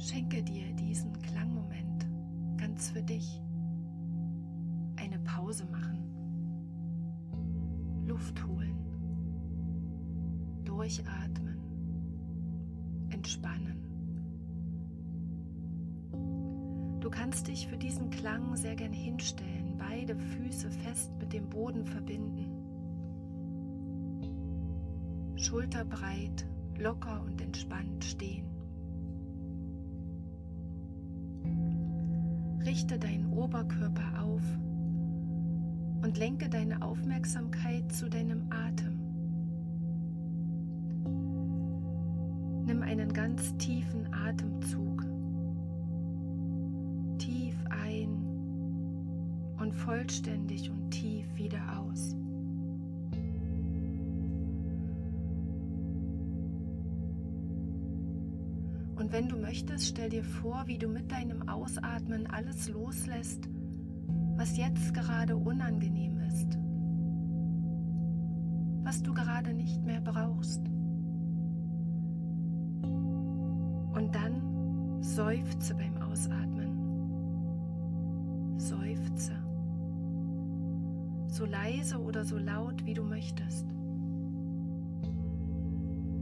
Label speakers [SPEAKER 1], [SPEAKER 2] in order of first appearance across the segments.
[SPEAKER 1] schenke dir diesen Klangmoment ganz für dich. Eine Pause machen. Luft holen. Durchatmen. Entspannen. Du kannst dich für diesen Klang sehr gern hinstellen, beide Füße fest mit dem Boden verbinden. Schulterbreit, locker und entspannt stehen. Richte deinen Oberkörper auf und lenke deine Aufmerksamkeit zu deinem Atem. Nimm einen ganz tiefen Atemzug. Tief ein und vollständig und tief wieder aus. Und wenn du möchtest, stell dir vor, wie du mit deinem Ausatmen alles loslässt, was jetzt gerade unangenehm ist, was du gerade nicht mehr brauchst. Und dann seufze beim Ausatmen. Seufze. So leise oder so laut, wie du möchtest.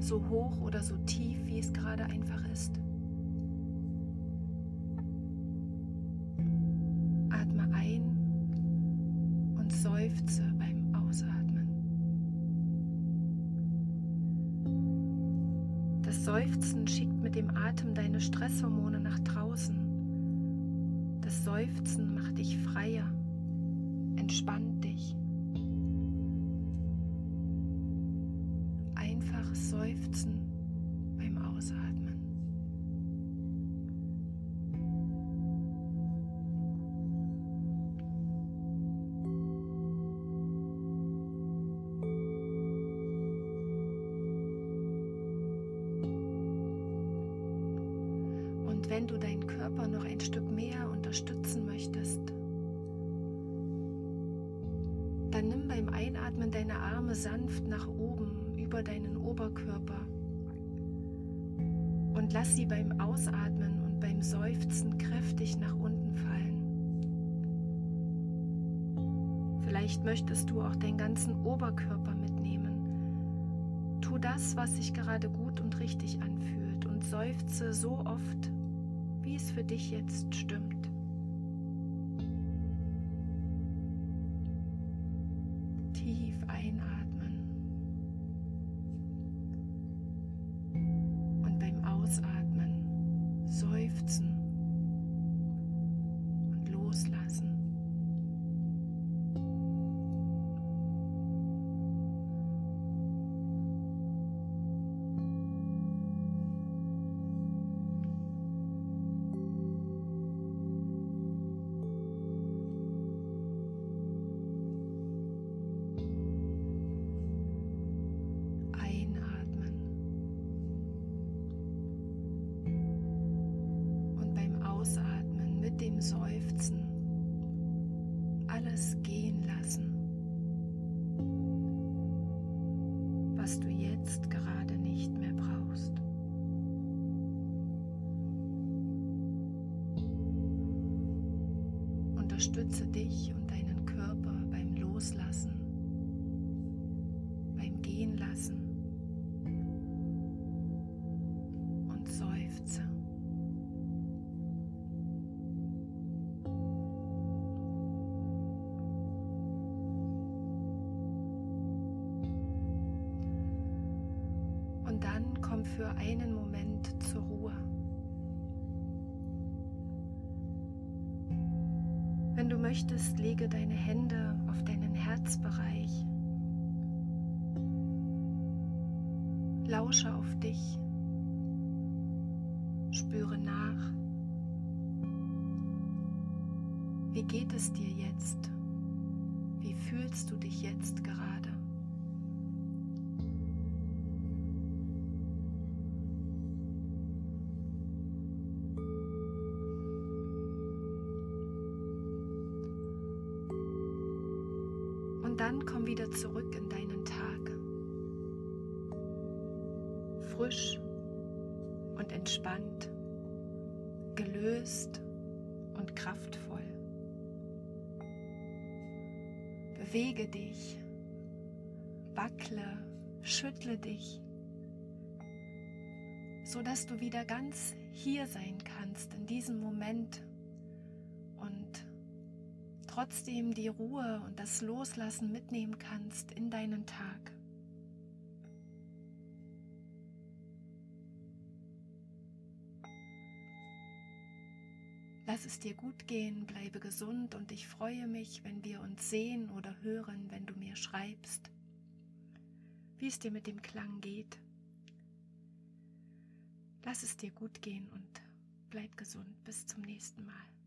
[SPEAKER 1] So hoch oder so tief, wie es gerade einfach ist. Atme ein und seufze beim Ausatmen. Das Seufzen schickt mit dem Atem deine Stresshormone nach draußen. Das Seufzen macht dich freier, entspannt dich. Seufzen beim Ausatmen. Und wenn du deinen Körper noch ein Stück mehr unterstützen möchtest, dann nimm beim Einatmen deine Arme sanft nach oben über deinen Oberkörper und lass sie beim Ausatmen und beim Seufzen kräftig nach unten fallen. Vielleicht möchtest du auch deinen ganzen Oberkörper mitnehmen. Tu das, was sich gerade gut und richtig anfühlt und seufze so oft, wie es für dich jetzt stimmt. Seufzen alles gehen lassen, was du jetzt gerade nicht mehr brauchst. Unterstütze dich und deinen Körper beim Loslassen, komm für einen Moment zur Ruhe. Wenn du möchtest, lege deine Hände auf deinen Herzbereich. Lausche auf dich. Spüre nach. Wie geht es dir jetzt? Wie fühlst du dich jetzt gerade? Dann komm wieder zurück in deinen Tag. Frisch und entspannt, gelöst und kraftvoll. Bewege dich, wackle, schüttle dich, so dass du wieder ganz hier sein kannst in diesem Moment trotzdem die Ruhe und das Loslassen mitnehmen kannst in deinen Tag. Lass es dir gut gehen, bleibe gesund und ich freue mich, wenn wir uns sehen oder hören, wenn du mir schreibst, wie es dir mit dem Klang geht. Lass es dir gut gehen und bleib gesund. Bis zum nächsten Mal.